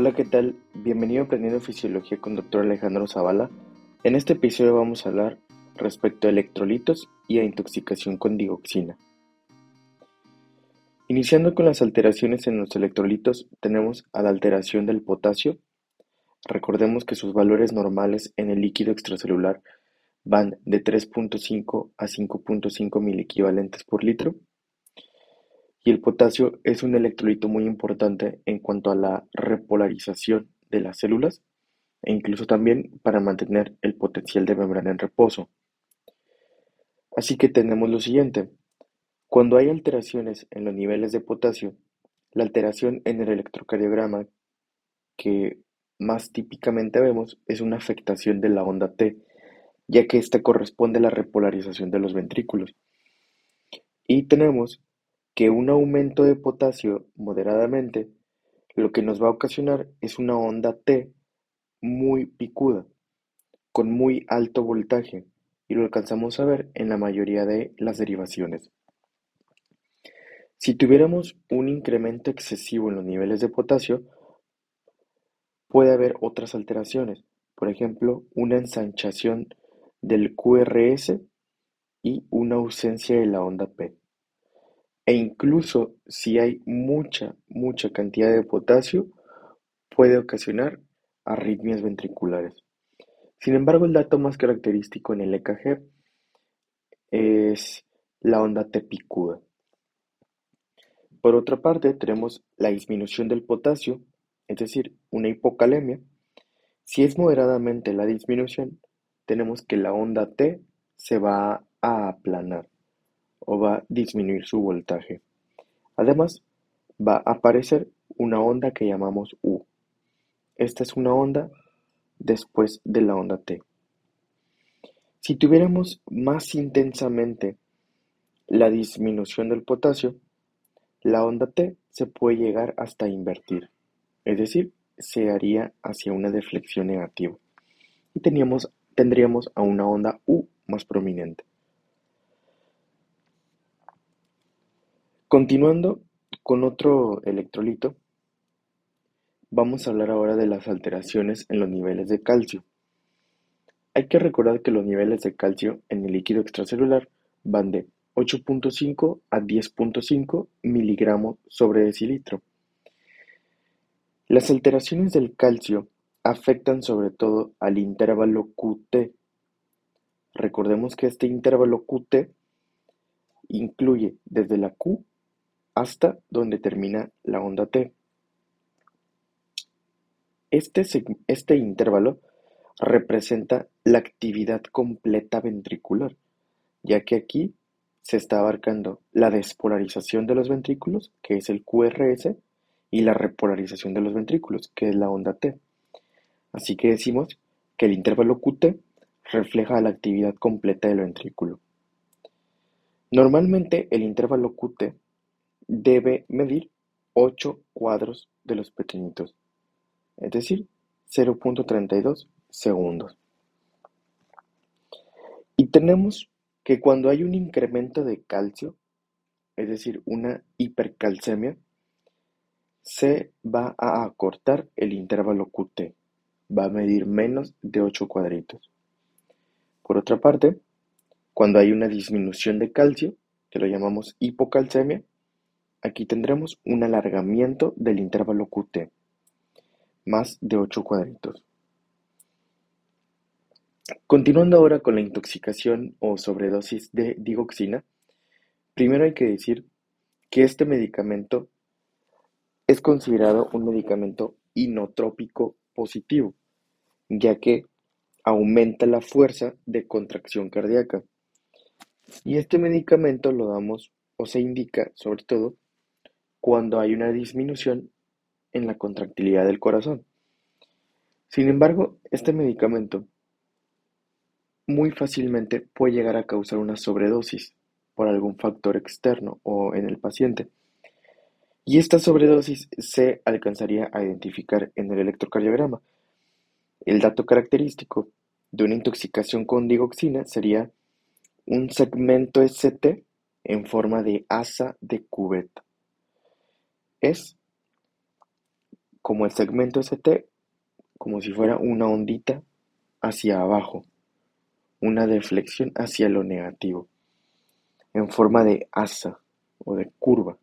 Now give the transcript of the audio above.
Hola, ¿qué tal? Bienvenido a Aprendiendo Fisiología con Dr. Alejandro Zavala. En este episodio vamos a hablar respecto a electrolitos y a intoxicación con digoxina. Iniciando con las alteraciones en los electrolitos, tenemos a la alteración del potasio. Recordemos que sus valores normales en el líquido extracelular van de 3.5 a 5.5 miliequivalentes por litro. Y el potasio es un electrolito muy importante en cuanto a la repolarización de las células e incluso también para mantener el potencial de membrana en reposo. Así que tenemos lo siguiente. Cuando hay alteraciones en los niveles de potasio, la alteración en el electrocardiograma que más típicamente vemos es una afectación de la onda T, ya que esta corresponde a la repolarización de los ventrículos. Y tenemos que un aumento de potasio moderadamente lo que nos va a ocasionar es una onda T muy picuda, con muy alto voltaje, y lo alcanzamos a ver en la mayoría de las derivaciones. Si tuviéramos un incremento excesivo en los niveles de potasio, puede haber otras alteraciones, por ejemplo, una ensanchación del QRS y una ausencia de la onda P. E incluso si hay mucha, mucha cantidad de potasio, puede ocasionar arritmias ventriculares. Sin embargo, el dato más característico en el EKG es la onda T picuda. Por otra parte, tenemos la disminución del potasio, es decir, una hipocalemia. Si es moderadamente la disminución, tenemos que la onda T se va a aplanar o va a disminuir su voltaje. Además, va a aparecer una onda que llamamos U. Esta es una onda después de la onda T. Si tuviéramos más intensamente la disminución del potasio, la onda T se puede llegar hasta invertir, es decir, se haría hacia una deflexión negativa y tendríamos a una onda U más prominente. Continuando con otro electrolito, vamos a hablar ahora de las alteraciones en los niveles de calcio. Hay que recordar que los niveles de calcio en el líquido extracelular van de 8.5 a 10.5 miligramos sobre decilitro. Las alteraciones del calcio afectan sobre todo al intervalo QT. Recordemos que este intervalo QT incluye desde la Q hasta donde termina la onda T. Este, este intervalo representa la actividad completa ventricular, ya que aquí se está abarcando la despolarización de los ventrículos, que es el QRS, y la repolarización de los ventrículos, que es la onda T. Así que decimos que el intervalo QT refleja la actividad completa del ventrículo. Normalmente el intervalo QT debe medir 8 cuadros de los pequeñitos, es decir, 0.32 segundos. Y tenemos que cuando hay un incremento de calcio, es decir, una hipercalcemia, se va a acortar el intervalo QT, va a medir menos de 8 cuadritos. Por otra parte, cuando hay una disminución de calcio, que lo llamamos hipocalcemia, Aquí tendremos un alargamiento del intervalo Qt, más de 8 cuadritos. Continuando ahora con la intoxicación o sobredosis de digoxina, primero hay que decir que este medicamento es considerado un medicamento inotrópico positivo, ya que aumenta la fuerza de contracción cardíaca. Y este medicamento lo damos o se indica sobre todo cuando hay una disminución en la contractilidad del corazón. Sin embargo, este medicamento muy fácilmente puede llegar a causar una sobredosis por algún factor externo o en el paciente. Y esta sobredosis se alcanzaría a identificar en el electrocardiograma. El dato característico de una intoxicación con digoxina sería un segmento ST en forma de asa de cubeta. Es como el segmento ST, como si fuera una ondita hacia abajo, una deflexión hacia lo negativo, en forma de asa o de curva.